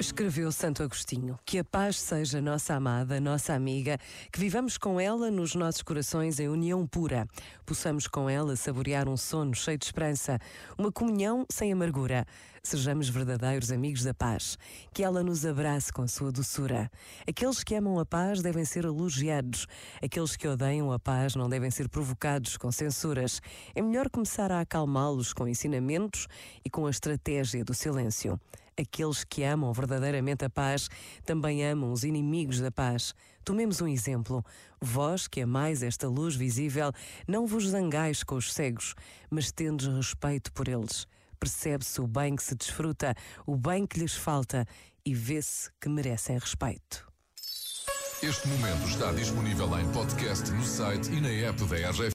Escreveu Santo Agostinho: Que a paz seja nossa amada, nossa amiga, que vivamos com ela nos nossos corações em união pura, possamos com ela saborear um sono cheio de esperança, uma comunhão sem amargura. Sejamos verdadeiros amigos da paz, que ela nos abrace com sua doçura. Aqueles que amam a paz devem ser elogiados, aqueles que odeiam a paz não devem ser provocados com censuras. É melhor começar a acalmá-los com ensinamentos e com a estratégia do silêncio. Aqueles que amam verdadeiramente a paz também amam os inimigos da paz. Tomemos um exemplo. Vós que amais esta luz visível, não vos zangais com os cegos, mas tendes respeito por eles. Percebe-se o bem que se desfruta, o bem que lhes falta e vê-se que merecem respeito. Este momento está disponível em podcast no site e na app da RGF.